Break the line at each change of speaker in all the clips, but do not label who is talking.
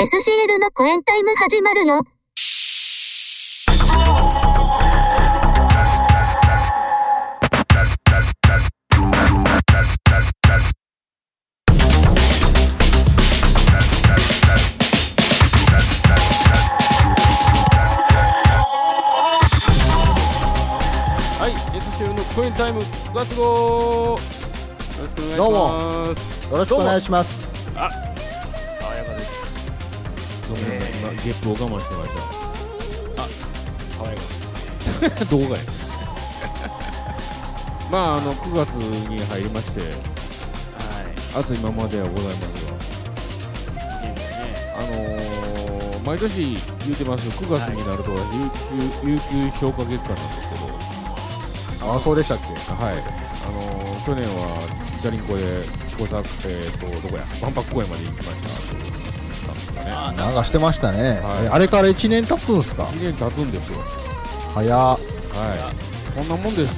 SCL のコエンタイム始まるよ。
はい、SCL のコインタイム9月号よろしくお願いし
どう
ます
よろしくお願いします。
爽やかです
ごめんなさい、今ゲップを我慢してまし
爽やかです
た 動画や。まああの9月に入りまして。
はい。
暑いままではございますが。
ね。
あのー、毎年言うてます。9月になると私有給有給消化月間なんですけど。
ああ、そうでしたっけ？
はい。あのー、去年はジャリンコで小作えー、とどこや？万博公園まで行きましたかね。
あ
なんかしてましたね。
はい。
えあれから1年経つんすか
？1年経つんですよ。
早っ。
はい、そんなもんです。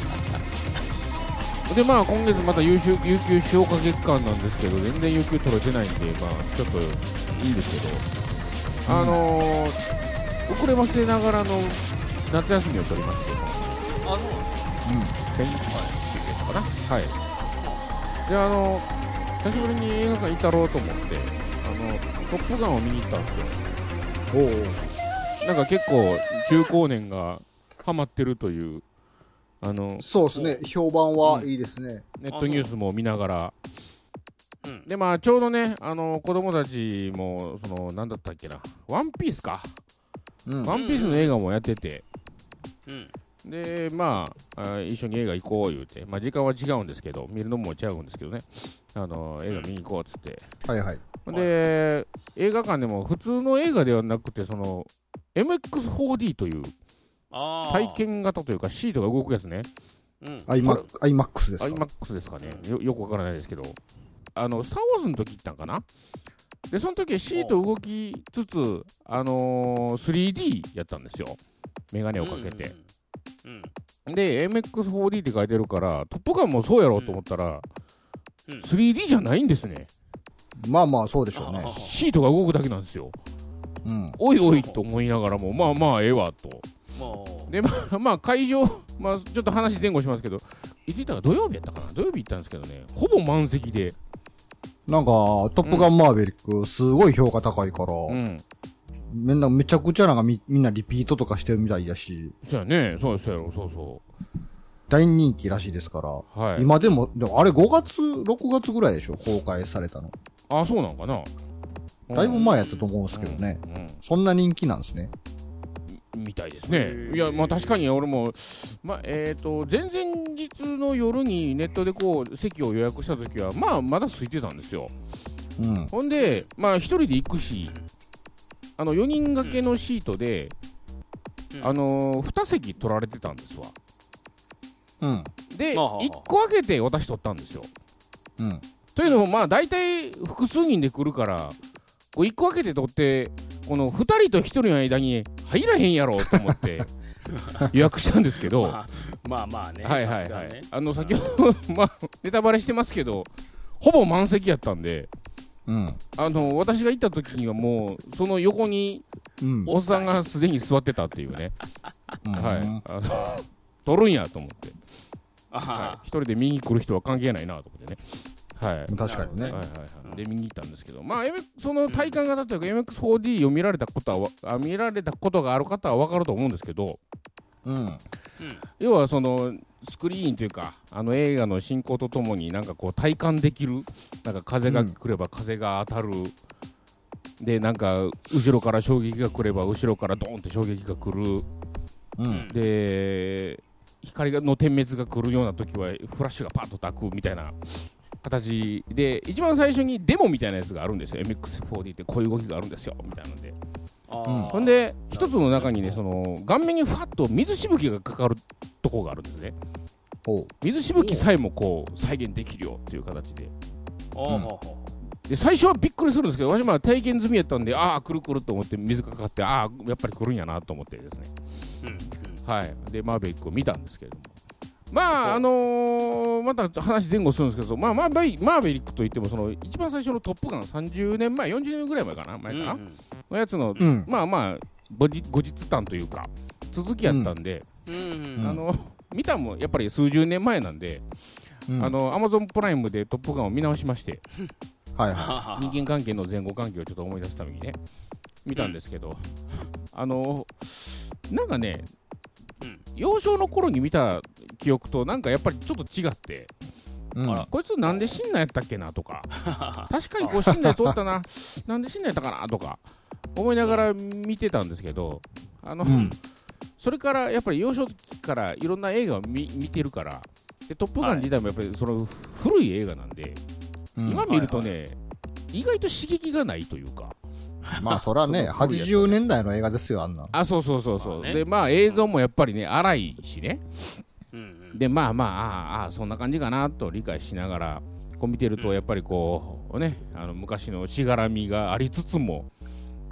で、まあ、今月また有給有給消化月間なんですけど、全然有給取れてないんで、まあ、ちょっといいんですけど、あのー、遅ればせながらの夏休みを取りまして、
あそうなんですか
先日かな。はい。で、あの久しぶりに映画館行ったろうと思って、あの、トップガンを見に行ったんですよ。
おお。
なんか結構、中高年がハマってるという、あの、
そうですね。評判はいいですね。
ネットニュースも見ながら、
うん
でまあちょうどねあの子供たちもそのなんだったっけなワンピースか、
うん。
ワンピースの映画もやってて
うん
でまああ一緒に映画行こう言うてまあ時間は違うんですけど見るのも違うんですけどね。あの映画見に行こうっつって、
はいはい。
で映画館でも普通の映画ではなくてその MX4D という体験型というかシートが動くやつね。
うん。
アイマアイマックスですか
？iMAX ですかね。よよくわからないですけど。あのスター・ウォーズの時行ったんかな？でその時はシート動きつつあのー 3D やったんですよ。メガネをかけて、
うん
で MX4D って書いてるからトップガンもそうやろうと思ったら、
うん。
3D じゃないんですね。
まあまあ、そうでしょうね。
シートが動くだけなんですよ。
うん。
おいおいと思いながらもまあまあええわと。でまあ、まあ、会場、まあ、ちょっと話前後しますけどいつ行ったか土曜日やったかな？土曜日行ったんですけどね。ほぼ満席で。
なんか、トップガンマーベリック、すごい評価高いから、
うん
みんなめちゃくちゃなんかみみんなリピートとかしてるみたいだし、
そうやね、そうそうやろ、そうそ
大人気らしいですから、
う。はい。
今でも、でもあれ5月、6月ぐらいでしょ？公開されたの。
あ、そうなんかな。
だいぶ前やったと思うんですけどね。
うん。うん
そんな人気なんですね。
みたいですね。いや、まあ確かに俺も、まあ、えっ、と、前々日の夜にネットでこう、席を予約した時は、まあ、まだ空いてたんですよ。
うん。
ほんで、まあ、一人で行くし、あの、4人掛けのシートで、
うん
あのー、2席取られてたんですわ。
うん。
で、
はあはあ
1個開けて私取ったんですよ。
うん。
というのも、まあ、大体複数人で来るから、こう1個開けて取って、この2人と1人の間に入らへんやろと思って 予約したんですけど、
まあまあまあね
はいはいはい
ね。
あの、先ほど、まあ、ネタバレしてますけど、ほぼ満席やったんで、
うん。
あの、私が行った時にはもう、その横に
うん。
おっさんがすでに座ってたっていうね、
うん
はい。あの取るんやと思って、
あ
はい、一人で見に来る人は関係ないなと思ってね。はい。
確かにね
はい。はいはい、で見に行ったんですけど、まあ、その体感型というか MX4D を見られたことはわあ見られたことがある方は分かると思うんですけど
うん。
要はそのスクリーンというかあの映画の進行とともになんかこう体感できるなんか風が来れば風が当たる、でなんか後ろから衝撃が来れば後ろからドーンって衝撃が来る。
うん。
で光がの点滅が来るような時はフラッシュがパッと焚くみたいな形で一番最初にデモみたいなやつがあるんですよ。MX4D ってこういう動きがあるんですよ。みたいなので。
あ
うん
ほんで一つの中にねその顔面にファッと水しぶきがかかるとこがあるんですね。水しぶきさえもこう再現できるよっていう形で。で最初はびっくりするんですけど私まあ体験済みやったんでああ来る来ると思って水がかかってああやっぱり来るんやなと思ってですね。
うん
はい、でマーベリックを見たんですけれども、まあ、あのーまた話前後するんですけど、まあ、マーベリマーベリックといっても、その一番最初のトップガン、30年前、40年ぐらい前かな、前かな、
うん
のやつの、
うん。
まあまあ後日後日談というか続きやったんで、
うん
あの見たもんやっぱり数十年前なんで、
うん。
あ、のアマゾンプライムで「トップガン」を見直しまして
はいは
人間関係の前後関係をちょっと思い出すためにね見たんですけど、あのなんかね、
うん
幼少の頃に見た記憶となんかやっぱりちょっと違って
い。うん。
こいつなんで死んだやったっけなとか。確かにこう死んだやつおったな。なんで死んだやったかなとか思いながら見てたんですけどあの、
うん。
それからやっぱり幼少期からいろんな映画を見見てるからで「トップガン」自体もやっぱりその古い映画なんで、
うん。
今見るとね、意外と刺激がないというか
まあ、そらね、
その古いやつ
80年代の映画ですよ、あんな。
あそうそうそうそう、
まあね。
でまあ映像もやっぱりね荒いしね。
うんうん。
でまあまあああそんな感じかなと理解しながらこう見てるとやっぱりこうねあの昔のしがらみがありつつも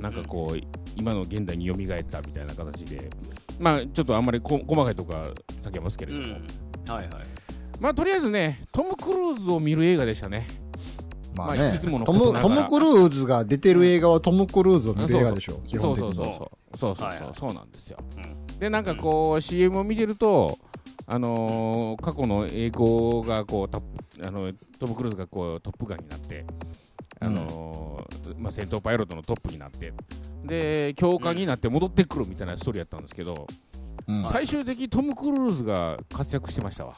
なんかこう今の現代に蘇ったみたいな形で。まあちょっとあんまりこ細かいとこは避けますけれども、
うん。はいはい。
まあとりあえずねトム・クルーズを見る映画でしたねまあ
まあね。
いつもの
トム、トム・クルーズが出てる映画はトム・クルーズを見る映画でしょ、基
そう
本的に。
そうそうそうそう。そうそうなんですよ、
う
でなんかこう CM を見てるとあのー過去の栄光がこうトップあのトム・クルーズがこうトップガンになってあのーまあ、戦闘パイロットのトップになってで教官になって戻ってくるみたいなストーリーやったんですけど、
うん。
最終的にトム・クルーズが活躍してましたわ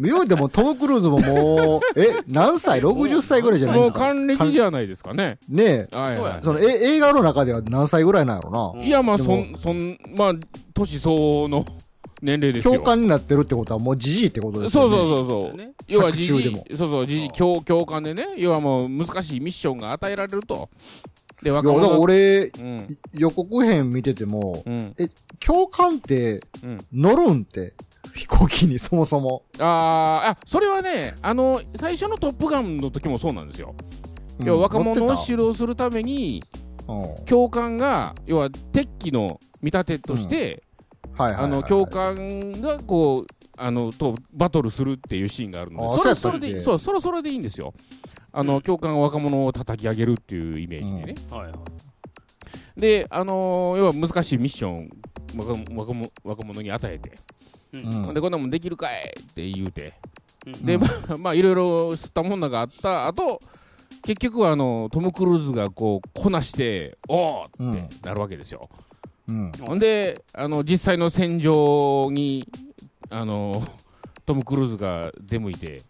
言うてもトム・クルーズももう、え、何歳 ?60 歳ぐらいじゃないですか？
もう還暦じゃないですかね
ねえ。
はいはい
そのえ映画の中では何歳ぐらいなんやろ
いやまあそんそんまあ年相応の年齢で
な。
すよ
教官になってるってことはもうじじいってことですよね。
そうそうそうそう
ね
要はじじ
作中でも
そうそうじじ教教官でね要はもう難しいミッションが与えられるとで
いや、だから
若者
俺、
うん。
予告編見てても、
うん。
え、教官って
うん。
乗るんって、飛行機にそもそも。
あーあそれはねあの最初の「トップガン」の時もそうなんですよ、
うん。
要は若者を指導するために教官が要は敵機の見立てとして、
はいはいはいはい。
あの教官がこうあのとバトルするっていうシーンがあるので。
あ
それ
そうやったっけ
それでそうそれそれでいいんですよ。あの、
うん
教官が若者を叩き上げるっていうイメージでね、
はいはい。
で、あのー要は難しいミッション若若者若者に与えて、
う
うん。ん
でこんなもんできるかいって言うて、
うん。
で、まあ、まあいろいろ吸ったもんだがあった後結局はあのトム・クルーズがこうこなしておーってなるわけですよ、
うん。
ほん。であの実際の戦場にあのトム・クルーズが出向いて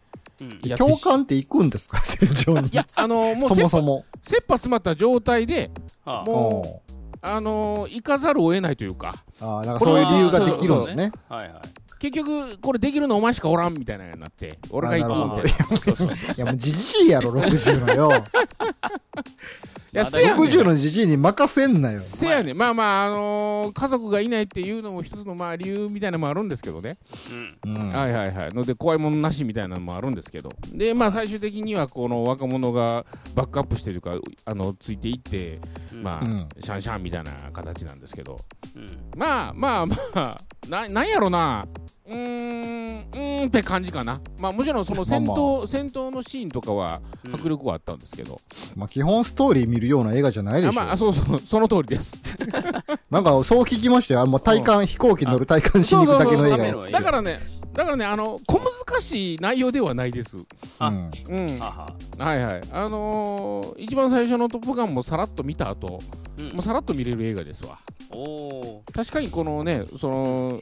うん。
やって
教官って行くんですか？戦場に。
いやあのもう
そ
切羽
もそも。
切羽詰まった状態で
はあ。
もうあの行かざるを得ないというか。
ああ、なんかそういう理由ができるんですね。
はいはい。
結局これできるのお前しかおらんみたいなのになって俺が行くみたいな。
いやもうじじいやろ、60のよ。
いやせやねん。
60のじじいに任せんなよ。
せやねん。まあまあ、あのー家族がいないっていうのも一つのまあ理由みたいなのもあるんですけどね、
うん。
うん。
はいはいはい。ので怖いものなしみたいなのもあるんですけど。でまあ最終的にはこの若者がバックアップしてというかあのついていってまあ、
うん。
シャンシャンみたいな形なんですけど。
うん。
まあまあまあななんやろな。うーんうーんって感じかな。まあもちろんその戦闘、
ま
戦闘のシーンとかは迫力はあったんですけど、
まあ基本ストーリー見るような映画じゃないでしょ。
あまあそうそうその通りです。
なんかそう聞きましたよ。あもう体感、飛行機乗る体感しに行くだけの映画。や
そうそうそう
だからねだからねあの小難しい内容ではないです。
あ
うん。
うん。
はは。
はいはい。あのー一番最初の「トップガン」もさらっと見た後
うん。
もうさらっと見れる映画ですわ。
おお
確かにこのねその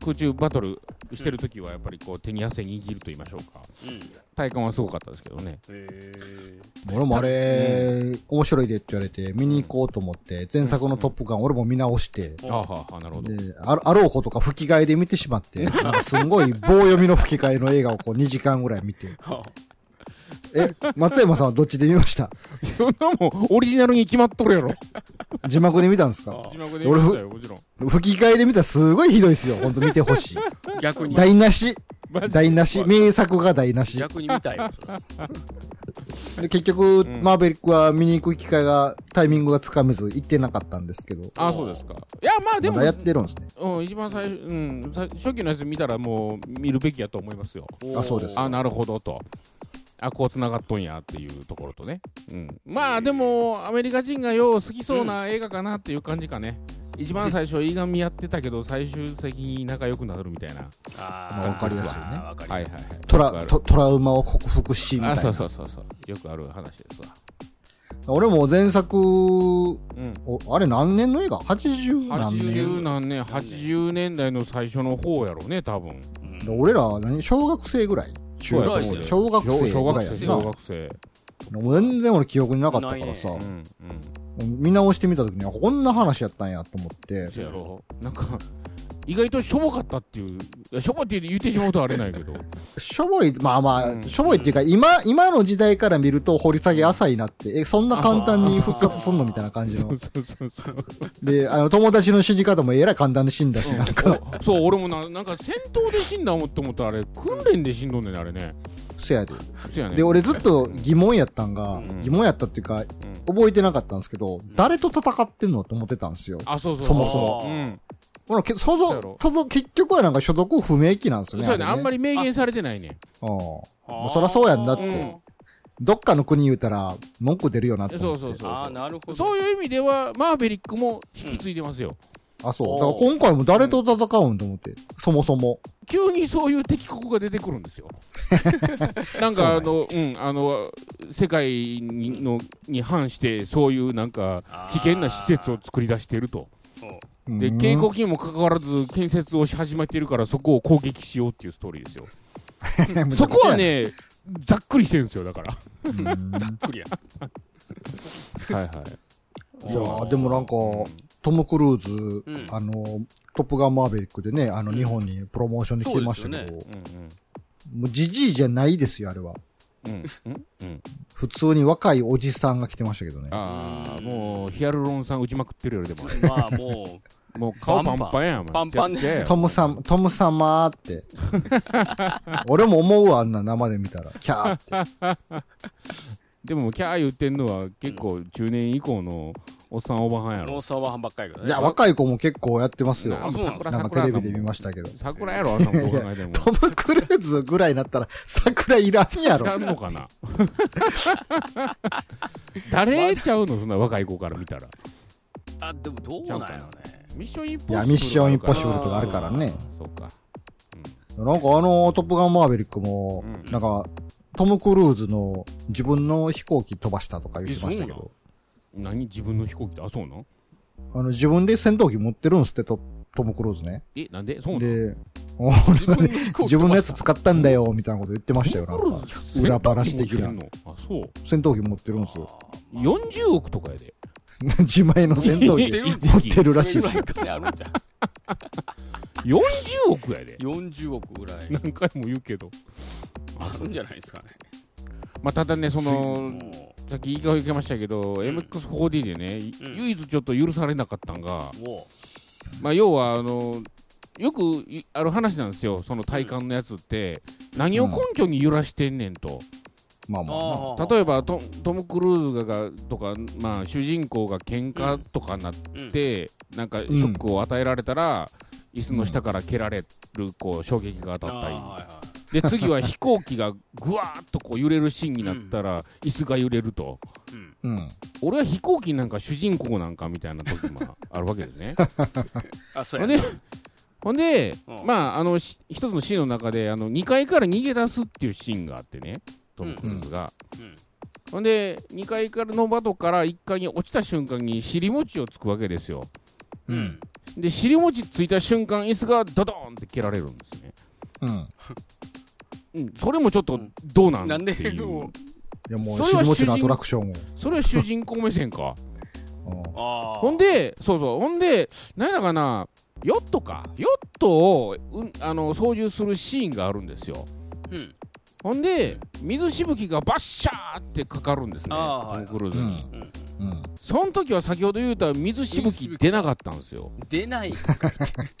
空中バトルしてる時はやっぱりこう手に汗握ると言いましょうか。
うん。へ
体感はすごかったですけどね。
え
俺もあれ、面白いでって言われて見に行こうと思って、前作のトップガン俺も見直して、
あははなるほど。
で、ああろうことか吹き替えで見てしまって、なんかすんごい棒読みの吹き替えの映画をこう2時間ぐらい見て。え、松山さんはどっちで見ました？
そんなもんオリジナルに決まっとるやろ
字幕で見たんですか？
字幕で見ましたよもちろん
吹き替えで見たらすごいひどいですよ。ほんと見てほしい。
逆に
台無し。台無し。名作が台無し。
逆に見たいよ
で結局、
ん
マーベリックは見に行く機会が、タイミングがつかめず行ってなかったんですけど。
あそうですかいやまあでも
まだやってるんですね。
うん、一番最初、うん、さ初期のやつ見たらもう見るべきやと思いますよ。
あそうです
あ、なるほどと。あこうつながっとんやっていうところとね、うん、まあでもアメリカ人がよう好きそうな映画かなっていう感じかね、一番最初いがみやってたけど最終的に仲良くなるみたいな。
まあわかりやすいよね。
わかり
はいはい
トラトトラウマを克服し、みたいな。
あそうそうそうそう。よくある話ですわ。
俺も前作、
うん。
おあれ何年の映画 ?80 何年
？80何年80年代の最初の方やろね多分。
うん
俺ら何？小学生ぐらい？中学
と思うよ
小学生。
小学生。小学生。
もう全然俺記憶になかったからさ、
ない
うん。
見直してみた時にあこんな話やったんやと思って。
うんそうやろ。なんか意外としょぼかったっていうしょぼって言ってしまうとあれないけど。
しょぼいまあまあ、
うん。
しょぼいっていうか今今の時代から見ると掘り下げ浅いなってえそんな簡単に復活すんのみたいな感じの。
そうそうそうそう
であの友達の死に方もえらい簡単に死んだしなんか。
そう俺もななんか戦闘で死んだ思って思ったらあれ訓練で死んどんねんねあれね。
せやで。
そうやね
で俺ずっと疑問やったんが、
ん。
疑問やったっていうか覚えてなかったんですけど、誰と戦ってんのって思ってたんですよ。
あそうそう
そもそ
も
うん
ほらけ想
そうやろ
像、と結局はなんか所属不明機なんですよね。
そうやねあんま
り。
り明言されてないね
うん。もうそらそうやんだって。
うん
どっかの国言うたら文句出るよなって思って。
そうそうそう
ああなるほど
そういう意味ではマーベリックも引き継いでますよ
あ、そう。だから今回も誰と戦うんと思って。そもそも。
急にそういう敵国が出てくるんですよ なんかあのうんあの世界にのに反してそういうなんか危険な施設を作り出しているとで
うん。
警告にもかかわらず建設をし始めているからそこを攻撃しようっていうストーリーですよ。そこは、ねざっくりしてるんですよだから。
うん。
ざっくりや。
はいはい。
いやーでもなんか、トム・クルーズ、
うん。
あの、トップガンマーベリックでね、あの、日本にプロモーションに来てましたけど、もうジジイじゃないですよ、あれは。
うんうんうん
普通に若いおじさんが来てましたけどね。
ああもうヒアルロン酸打ちまくってるよりでも
まあも
もう顔パンパンやん
パンパンで
トムさん、トム様って。俺も思うわ、あんな生で見たら。キャーって。
でもキャー言ってんのは結構中年以降のおっさんおばはんやろ。
うノースオーバーハンばっかりやけどね。
いや、若い子も結構やってますよ。
あ
そうなの
桜
なんかテレビで見ましたけど。
桜やろあんなもん。どう考えても
トム・クルーズぐらいになったら桜いらんやろ。
いらんのかな。誰ちゃうのそんな若い子から見たら。
あでもどうなんやろね。
ミッションインポッシブル
いやミッションインポッシブルとかあるからね。
そうか
なんかあの、トップガンマーベリックも、
うん。
なんか、トム・クルーズの自分の飛行機飛ばしたとか言ってましたけど、
何？自分の飛行機って？あそうなん
あの、自分で戦闘機持ってるんすって、トトム・クルーズね。
えなんで？そうなん
で、
自分
自分のやつ使ったんだよ、みたいなこと言ってましたよ、なんか。裏話的な
戦闘機持ってんの？あそう。
戦闘機持ってるんすよ。
40億とかやで
自前の戦闘機
持 ってる
持ってるらしいです。よ。
ぐらい金あるんじゃん。
40億やで。
40億ぐらい。
何回も言うけど。
あるんじゃないですかね。
まあただねその
も
さっき言いかけましたけど、MX4D でね、い
うん。
唯一ちょっと許されなかったんが、まあ、要はあのよくいある話なんですよ、その体感のやつって、何を根拠に揺らしてんねんと、
まあ
う
まあ。
例えばトトム・クルーズがとか、まあ、主人公が喧嘩とかなっ
うん。
て、なんかショックを与えられたら、椅子の下から蹴られるこう衝撃が当たったり、
あーはいはい。
で次は飛行機がぐわーっとこう揺れるシーンになったら、椅子が揺れると。
うん。
うん。
俺は飛行機なんか主人公なんかみたいな時もあるわけですね。
あそうや
ほんで、ほんで、
うん。
まあ、あの、し一つのシーンの中で、あの、2階から逃げ出すっていうシーンがあってね、トム・クルーズが。
うん
ほんで、2階からの窓から1階に落ちた瞬間に尻餅をつくわけですよ。
う。
うんん
で、尻餅ついた瞬間、椅子がドドーンって蹴られるんですね。
うん。
うん、それもちょっとどうなんっていう。
いやもう、
それは
尻餅のアトラクションを。
それは主人公目線か。ほんで、そうそう、ほんで、なんだかな、ヨットか、ヨットを、うん、あの操縦するシーンがあるんですよ。
うん
ほんで、水しぶきがバッシャーってかかるんですね、トム・クルーズに。
うん。
その時は先ほど言うた水しぶき出なかったんですよ。
出ないのか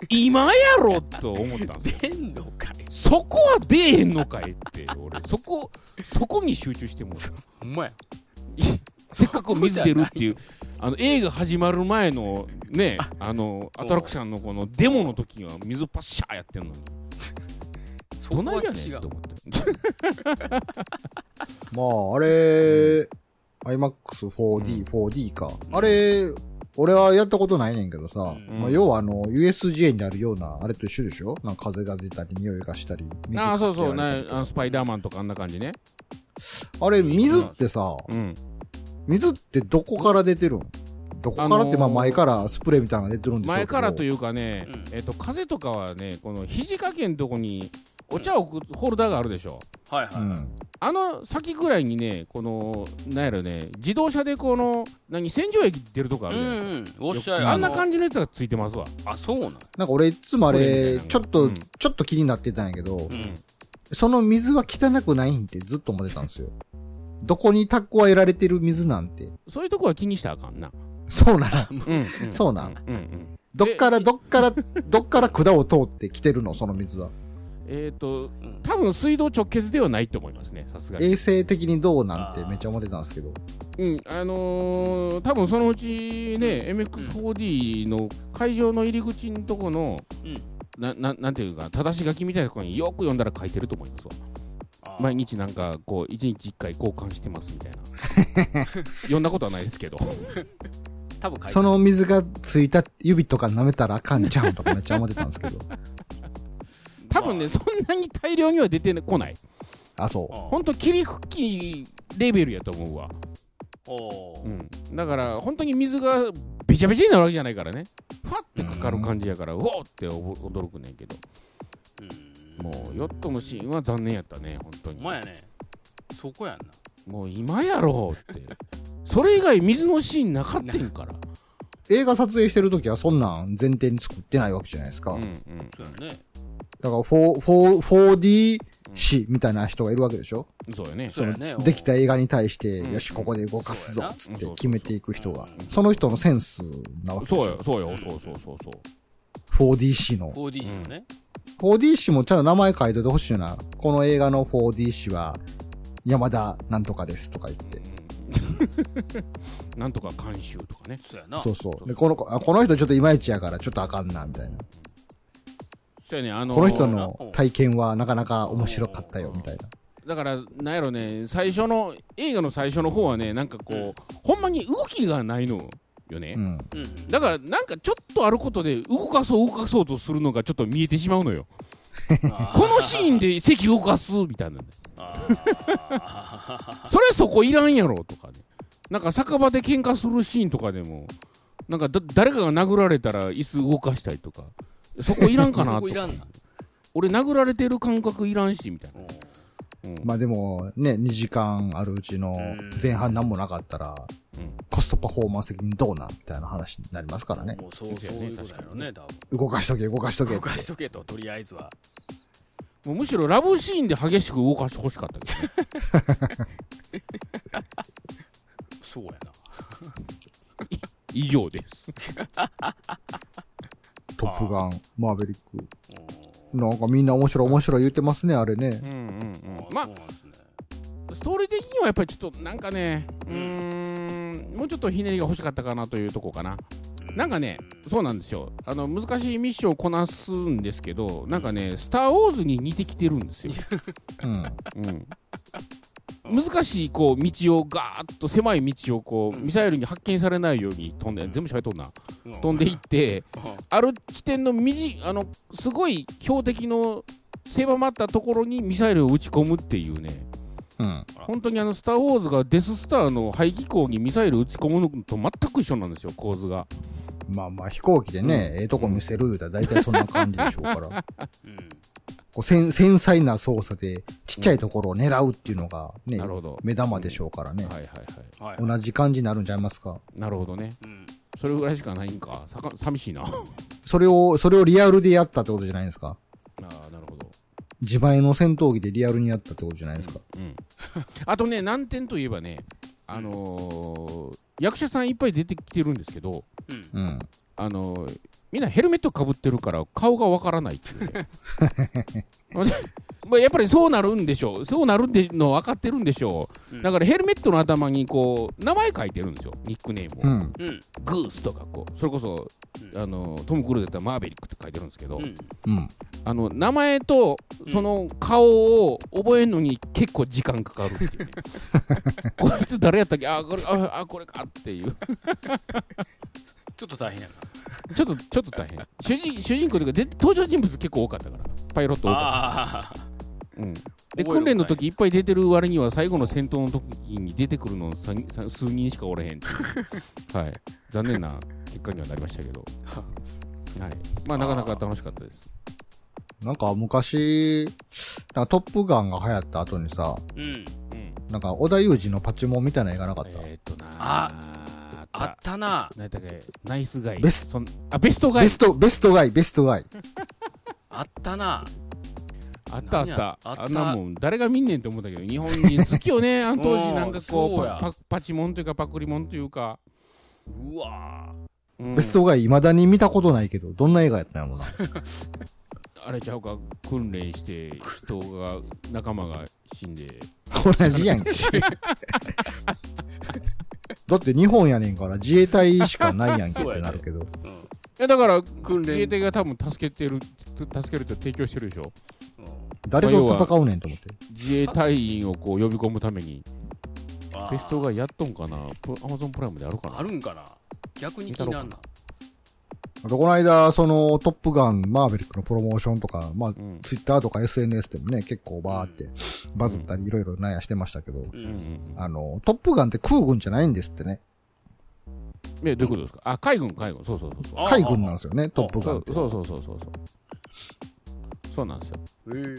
今やろと思ったんですよ。
出んのかい
そこは出えへんのかいって、俺、そこ、そこに集中してもらう
ほんまや
せっかく水出るっていう、あの映画始まる前のね、あのアトラクションのこのデモの時は水パッシャーやってんのに。どないやねんと思って。
まあ、あれ、iMAX4D、4D か。あれ、俺はやったことないねんけどさ、
うん
まあ、要はあの、USJ にあるような、あれと一緒でしょ？なんか風が出たり、匂いがしたり。水
ああ、そうそう、なあのスパイダーマンとかあんな感じね。
あれ、水ってさ、
うん。
水ってどこから出てるん？どこからって、まあ前からスプレーみたいなのが出てるんでしょうけど
前からというかね、
うん
えっと、風とかはね、この肘掛けのとこにお茶を置くホルダーがあるでしょ。
はいはい、
うん。
あの先ぐらいにね、この、なんやろね、自動車でこの、何、洗浄液出るとこあるじゃないですか。
うんうんおっしゃる
あんな感
じ
じのやつがついてますわ。
あそうなん？
なんか俺いつもあれ、ちょっと、
うん
ちょっと気になってたんやけど、
うん
その水は汚くないんってずっと思ってたんですよ。どこに蓄えられてる水なんて。
そういうとこは気にしたらあかんな。
そうなの。
うん、うん
そうなん
うんうん。
どっから、どっから、どっから管を通ってきてるのその水は？
えっ、と、
うん
多分水道直結ではないと思いますね、さすがに。
衛生的にどうなんてめっちゃ思ってたんですけど。
うん、あのー、多分そのうちね、MX4D の会場の入り口のとこの、
うん
なななんていうか、正し書きみたいなところによく読んだら書いてると思いますわ。毎日なんか、こう、一日一回交換してますみたいな。読んだことはないですけど。
多分書いてる
その水がついた指とか舐めたらあかんじゃんとかめっちゃ思ってたんですけど。
多分ね、そんなに大量には出てこない。
あ、そう。
ほんと、霧吹きレベルやと思うわ。
おー
うん。だから、本当に水がべちゃべちゃになるわけじゃないからね。ファってかかる感じやから、うおーってお驚くねんけど。
うん
もう、ヨットのシーンは残念やったね、本当に。
お前やねそこやんな
もう今やろうって。それ以外水のシーンなかったんから。
映画撮影してるときはそんなん前提に作ってないわけじゃないですか。
うんうん。
そうやね
だから 4- 4- 4D 師みたいな人がいるわけでしょ？
そうよね。
そね
できた映画に対して、
うん
よし、ここで動かすぞ、つって決めていく人が
うん。
その人のセンスなわけでしょ？
そうよ、そうよ、そうそうそうそう。
4D 師の。
4D 師のね
4D 師もちゃんと名前書いててほしいな。この映画の 4D 師は、山田なんとかですとか言って。
う んなんとか監修とかね。
そうやな
そうそう。で、この子、あこの人ちょっといまいちやからちょっとあかんな、みたいな。
そうやね、あのー
この人の体験はなかなか面白かったよ、みたいな。
だから、なんやろね、最初の、映画の最初の方はね、なんかこう、ほんまに動きがないのよね。
うん。
うん
だから、なんかちょっとあることで、動かそう、動かそうとするのがちょっと見えてしまうのよ。
あ
このシーンで席動かすみたいなね。
あ
それそこいらんやろとかね。なんか酒場で喧嘩するシーンとかでも、なんかだ誰かが殴られたら椅子動かしたりとか、そこいらんかなとか。俺殴られてる感覚いらんし、みたいな。うん
まあでも、ね、2時間あるうちの前半何もなかったら、
うん
コストパフォーマンス的にどうなんみたいな話になりますからね。
もうそうそういうことやろね多分
動かしとけ、動かしとけ。
動かしとけととりあえずは
もうむしろラブシーンで激しく動かしてほしかったけどね。
そうやな
以上です。
トップガン、マーベリック。
うん
なんかみんな面白い面白い言ってますね、あれね
う。んうんうん。
あ
まあストーリー的にはやっぱりちょっとなんかね、うーん、もうちょっとひねりが欲しかったかなというとこかな。なんかね、そうなんですよ。あの、難しいミッションをこなすんですけど、なんかね、スター・ウォーズに似てきてるんですよ。
うん。
うん。難しい、こう、道をガーッと狭い道をこう、ミサイルに発見されないように飛んで、全部喋っとんな。
うん
飛んでいって、ある地点の右、あの、すごい標的の狭まったところにミサイルを撃ち込むっていうね、
うん。
本当にあの、スター・ウォーズがデススターの排気口にミサイル撃ち込むのと全く一緒なんですよ、構図が。
まあまあ飛行機でね、ええとこ見せる言うたら大体そんな感じでしょうから。
うん
こう繊繊細な操作でちっちゃいところを狙うっていうのがね、
なるほど
目玉でしょうからね。
はいはいはい。
はい
同じ感じになるんちゃいますか？
なるほどね。
うん
それぐらいしかないんか。さか寂しいな。あ
それを、それをリアルでやったってことじゃないですか？
あ、なるほど。
自前の戦闘機でリアルにやったってことじゃないですか？
うん。あとね、難点といえばね、あのー役者さんいっぱい出てきてるんですけど、
うん
うん。
あのーみんなヘルメットかぶってるから顔がわからないっていうね。まあやっぱりそうなるんでしょう。そうなるっての分かってるんでしょう。
うん
だからヘルメットの頭にこう、名前書いてるんですよ。ニックネームを。
うん。
うん
グースとかこう、それこそ、
うん
あのートム・クルーズだったらマーベリックって書いてるんですけど。あの名前とその顔を覚えるのに結構時間かかるっていうね こいつ誰やったっけ？あこれああこれかっていう
ちょっと大変やな。
ちょっとちょっと大変。主人主人公というかで登場人物結構多かったから。パイロット多かっ
あ
た、うん、で
覚える
訓練の時いっぱい出てる割には最後の戦闘の時に出てくるのささ数人しかおれへんっていう。はい。残念な結果にはなりましたけど。はい。まあなかなか楽しかったです。
なんか昔、なんかトップガンが流行った後にさ、
あうん。
うん。
なんか、織田裕二のパチモンみたいな映画なかった、
えーっとな
あ
あ
あったな。
何やったっけ？ナイスガイ。
ベス。
そんあベストガイ。
ベスト、ベストガイ、ベストガイ。
あったな。
あったあっ
何や？
た
あった。
あんなもん。誰が見んねんって思ったけど日本人好きよね。あの当時。なんかこ
そうや。
うパパパチモンというかパクリモンというか、
うわ
うん。
ベストガイ、未だに見たことないけど、どんな映画やったんやろな。
あれちゃうか訓練して人が仲間が死んで。
同じやんけ。だって日本やねんから自衛隊しかないやんけってなるけど。
うん。
いやだから
訓練
自衛隊が多分助けてる助けると提供してるでしょ。
誰と戦うねんと思って。
自衛隊員をこう呼び込むためにベストがやっとんかな。プアマゾンプライムであるかな。
あるんかな。逆に気になるな
あとこの間、その、トップガン、マーベリックのプロモーションとか、まあ、
うん。
ツイッターとか SNS でもね、結構バーってバズったりいろいろなんやしてましたけど、
う
うんん。
あの、トップガンって空軍じゃないんですってね。
えどういうことですか？あ海軍海軍。そうそうそうそう。
あ
海軍なんですよね、トップガンって。
そうそうそうそうそう。そうなんですよ。
へえ。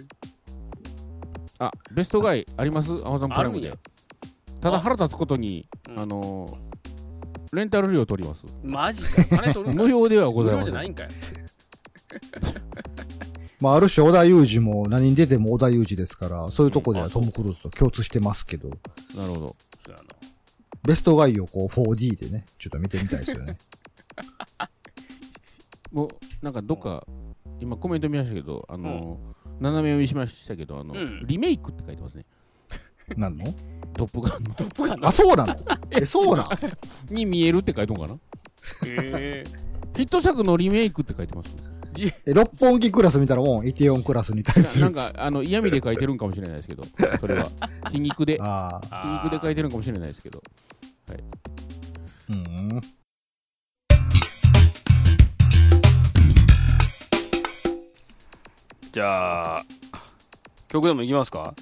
あベストガイあります？アマゾンプライムで。ただ腹立つことに
うん
あのレンタル料取ります。
マジか。金取るんか
無料ではご
無
ざいません。
料じゃないんかよ
まあ、ある種、織田裕二も何に出ても織田裕二ですから、そういうとこではトム・クルーズと共通してますけど、
なるほど。
そうやな。
ベストガイをこう 4D でね、ちょっと見てみたいですよね。
もうなんかどっか今コメント見ましたけどあの斜め読みしましたけどあの
うん。
リメイクって書いてますね
なんの？
トップガンの。
トップガンの？
あ、そうなの？え、そうなん
に見えるって書いてんのかな？ヒット作のリメイクって書いてます？
え、六本木クラス見たらもうイテオンクラスに対する。
なんかあの 嫌味で書いてるんかもしれないですけどそれは。皮肉で。
ああ、
皮肉で書いてるんかもしれないですけど。
うん。
じゃあ曲でもいきますか？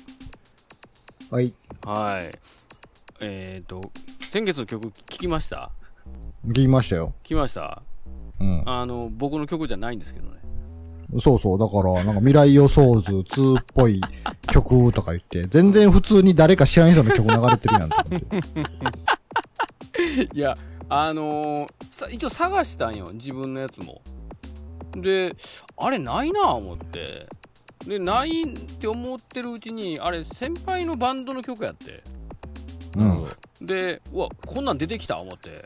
はい。
はいえっ、ー、と先月の曲聞きました？
聞きましたよ。
聞きました？
うん。
あの僕の曲じゃないんですけどね
そうそう。だから、なんか未来予想図2っぽい曲とか言って、全然普通に誰か知らん人の曲流れてるやんと思って。
いやあのーさ一応探したんよ自分のやつもであれないな思ってでないって思ってるうちにあれ先輩のバンドの曲やって。
うん。
でうわこんなん出てきた思って。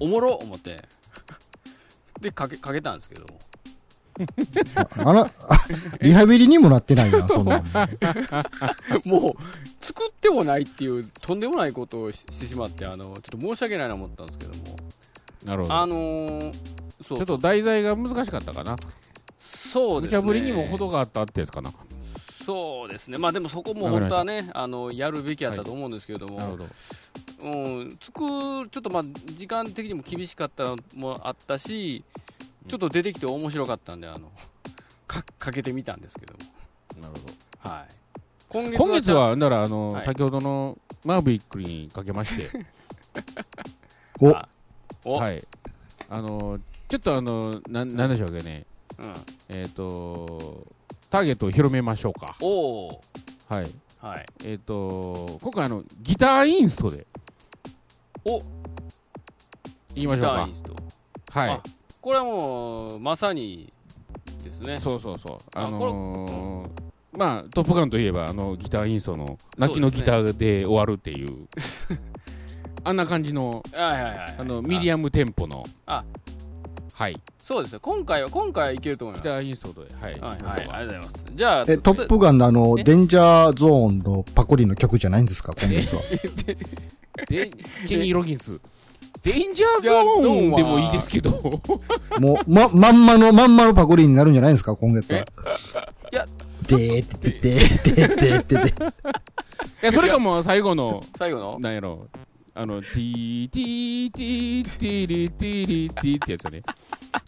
おもろ思って。でかけかけたんですけど。
あら、あリハビリにもなってないやん、そんなん。
もう作ってもないっていうとんでもないことをししてしまってあのちょっと申し訳ないな思ったんですけども。
なるほど。
あのーそう。
ちょっと題材が難しかったかな
そうですね。
無茶ぶりにも程があったってやつかな。
そうですね。まあでもそこも本当はねあのやるべきやったと思うんですけれども、
なるほど。
うん、つくちょっとまあ時間的にも厳しかったのもあったしちょっと出てきて面白かったんであの かかけてみたんですけども。
なるほど。
はい。今月
今月はならあの、
はい。
先ほどのマーヴィックにかけまして。
お、
はい。あのちょっとあのななんでしょうかね。
うん、
えっ、とターゲットを広めましょうか。
おお
はい。
はい。
えっ、と今回あのギターインストで。
お。
言いましょうか。
ギターインスト。
はい。
あこれはもうまさにですね。
そうそうそう。
あ
あのーまあ「トップガン」といえばあのギターインストの泣きのギターで終わるっていう。あんな感じのあのミディアムテンポの。
あ
はい。
そうですね。今回は今回はいけると思います。
ギターインストで。はい。
はいはい。ありがとうございます。じゃあ
え、トップガンのあの、
え
デンジャーゾーンのパクリの曲じゃないんですか、今月は。
でケニー・ロギンス。デンジャーゾーンでもいいですけど。
もう、ま、まんまの、まんまのパクリになるんじゃないですか、今月は。
えいや、
でーってでーってでーってでー。
いや、それかもう最後の、
最後の？
なんやろ、あの、ティーティーティーティーリティーリティーってやつだね。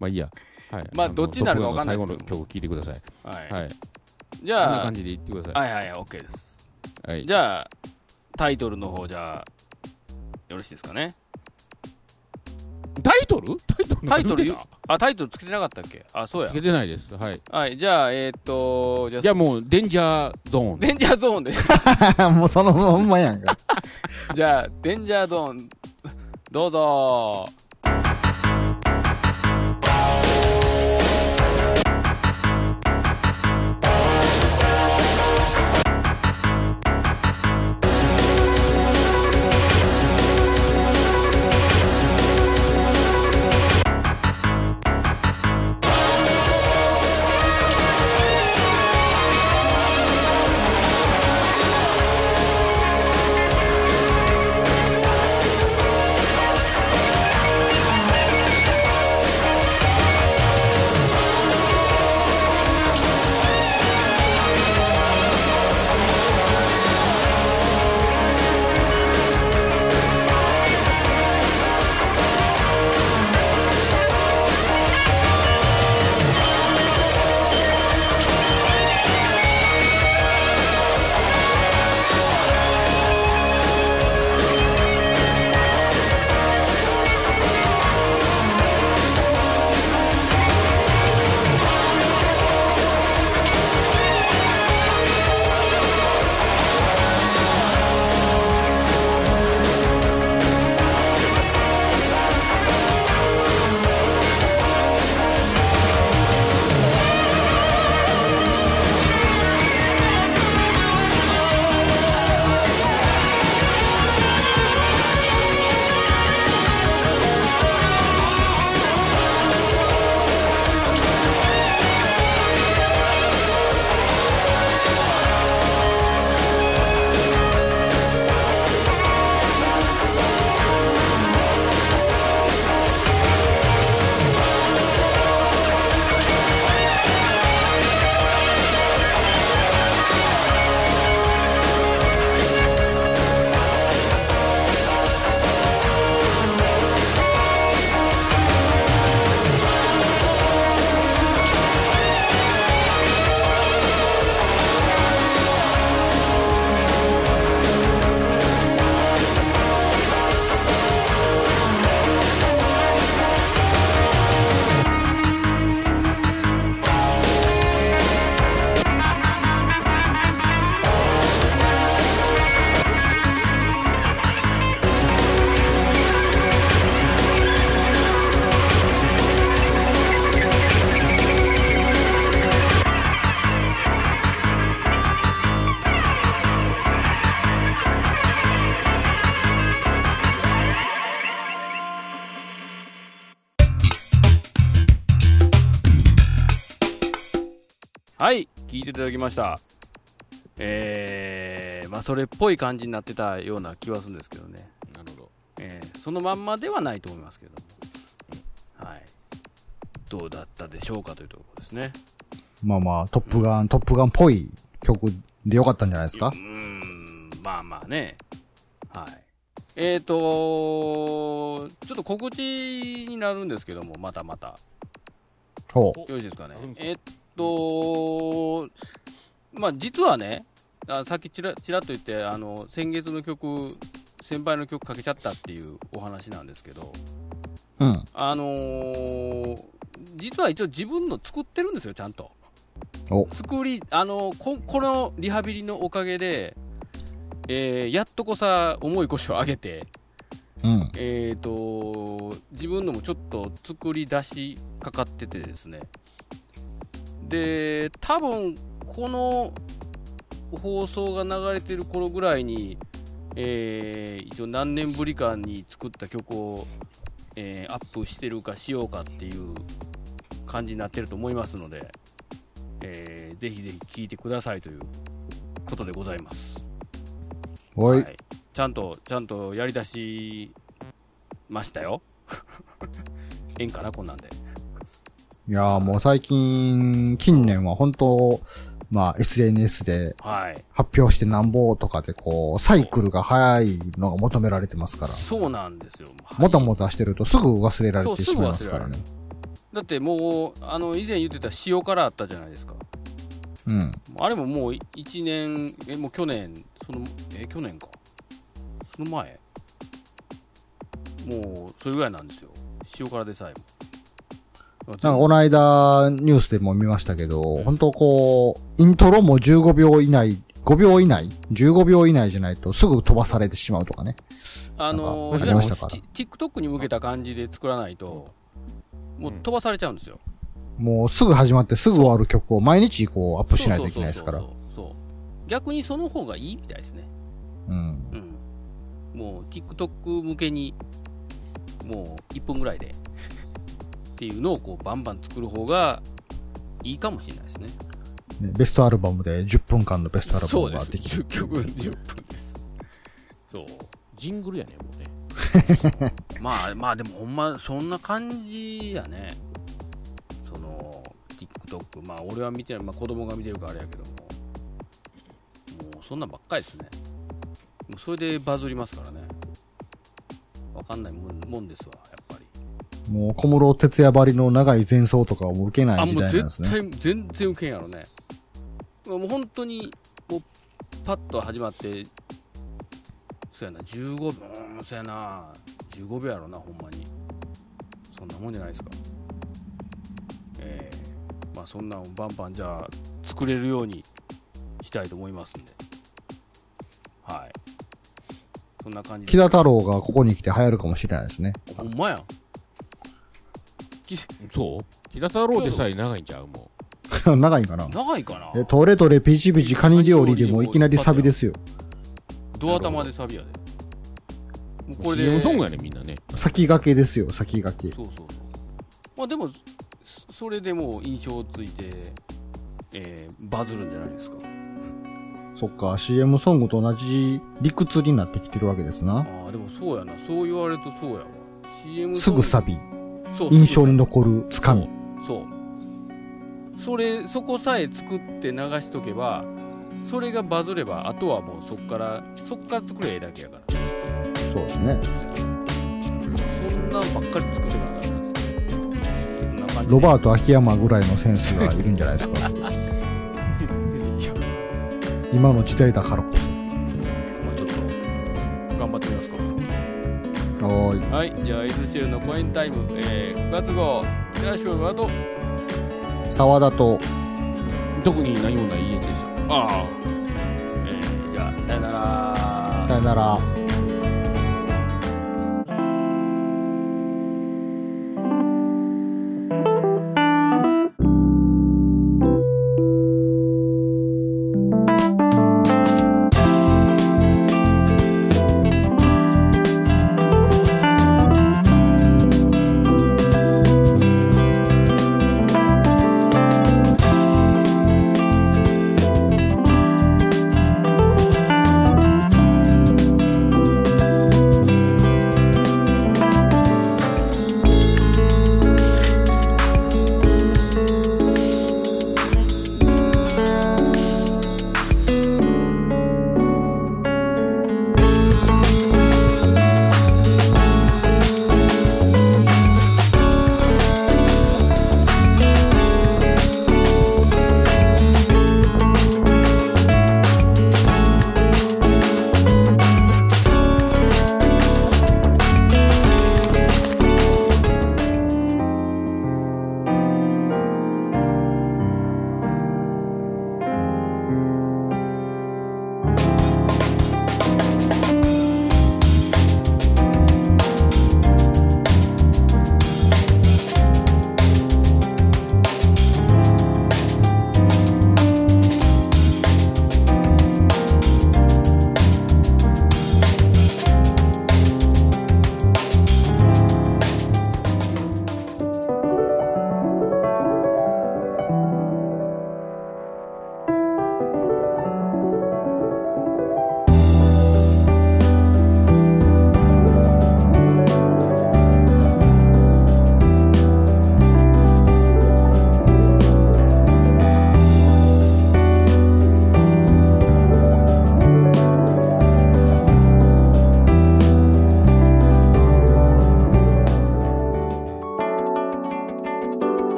まあいいや。はい。の
まあどっちになるかわかんないです
最後の曲聴いてください。
はい。
はい。
じゃあ
こんな感、じで言ってくださ
はいはいはい、OK です。
い。はい。
じゃあ、タイトルの方、じゃあ、よろしいですかね。
タイトル？タイトル？
タイトル？あ、タイトルつけてなかったっけ？あ、そうや
つ。けてないです。はい。
はい、じゃあ、えーっと、じゃあ、
じゃあもう、デンジャーゾーン。
デンジャーゾーンで。
もうそのまんまやんか。
じゃあ、デンジャーゾーン、どうぞ。はい、聞いていただきました。えー、まあ、それっぽい感じになってたような気はするんですけどね。
なるほど。
えーそのまんまではないと思いますけども、はい、どうだったでしょうかというところですね。
まあまあ、トップガン、トップガンっぽい曲でよかったんじゃないですか？
うーん、まあまあね。はい。えっ、ー、とちょっと告知になるんですけども、またまた。
ほ
よろしいですかねえっと、まあ実はね、あさっきちらちらっと言って、あの、先月の曲、先輩の曲かけちゃったっていうお話なんですけど、
う。うん。
あのー実は一応自分の作ってるんですよ、ちゃんと。
お
作り、あのこ、このリハビリのおかげで、えーやっとこさ、重い腰を上げて、
うん。
えー、と自分のもちょっと作り出しかかっててですねで多分この放送が流れてる頃ぐらいに、えー一応何年ぶりかに作った曲を、えーアップしてるかしようかっていう感じになってると思いますので、えーぜひぜひ聴いてくださいということでございます。
おい。
はいちゃんと、ちゃんとやり出しましたよええんかなこんなんで
いやーもう最近、近年は本当まあ SNS で
はい。
発表してなんぼとかでこう、サイクルが早いのが求められてますから。
そうなんですよ、
もた
はい
もたしてるとすぐ忘れられてしまいますからね。
だってもうあの以前言ってた塩辛あったじゃないですか。
うん。
あれももう1年えもう去年そのえ去年か。その前。もうそれぐらいなんですよ。塩辛でさえも
なんかこの間ニュースでも見ましたけど、本当こう、イントロも15秒以内、5秒以内 ?15 秒以内じゃないとすぐ飛ばされてしまうとかね。
あの
なんか
いわゆる
ありましたから
TikTok に向けた感じで作らないともう飛ばされちゃうんですよ、
もうすぐ始まってすぐ終わる曲を毎日こうアップしないといけないですから
そうそう逆にその方がいいみたいですね
うん。
うんもう TikTok 向けにもう1分ぐらいでっていうのをこうバンバン作る方がいいかもしれないですね。
ねベストアルバムで10分間のベストアルバ
そうです。
ムができる。
10。曲10分です。そう。
ジングルやねもうね。
まあまあでもほんまそんな感じやね。その TikTok まあ俺は見てない、まあ、子供が見てるからあれやけども。もうそんなんばっかりですね。もうそれでバズりますからね。わかんないもんもんですわやっぱ。り
もう小室哲也ばりの長い前奏とかをもう受けない時なんですね。
絶対全然ウケんやろね。もう本当にもうパッと始まってそうやな15秒うんそうやな。15秒やろなほんまに。そんなもんじゃないですか。ええまあそんなんをバンバンじゃあ作れるようにしたいと思いますんで。はい。そんな感じ
木田太郎がここに来て流行るかもしれないですね。
ほんまや。ん
そう？木田太郎でさえ長いんちゃう？も
長いんかな？
長いかな？
え、トレトレピチピチカニ料理でもいきなりサビですよ。
ドア玉でサビやで。もう
う
これで
CM ソングやねみんなね。
先駆けですよ、先駆け。
そうそうそう。まあでもそそれでもう印象ついて、えーバズるんじゃないですか？
そっか、CM ソングと同じ理屈になってきてるわけですな。
ああでもそうやな。そう言われるとそうやわ。CM
すぐサビ、印象に
す
残るつかみ。
ぐそうそれそこさえ作って流しとけばそれがバズればあとはもうそっからそっから作ればええだけやから
そうですね。
そんなんばっかり作ってなかったんですよな
ロバート秋山ぐらいのセンスがいるんじゃないですか。今の時代だからこそ。
まあちょっと頑張ってみますか
はーい。
はい、じゃあ、エズシェルのコインタイム、えー、9月号、北橋はと、
沢田と、
特に何もない家でした
ああ、えー、じゃあ、さよなら。
さよなら。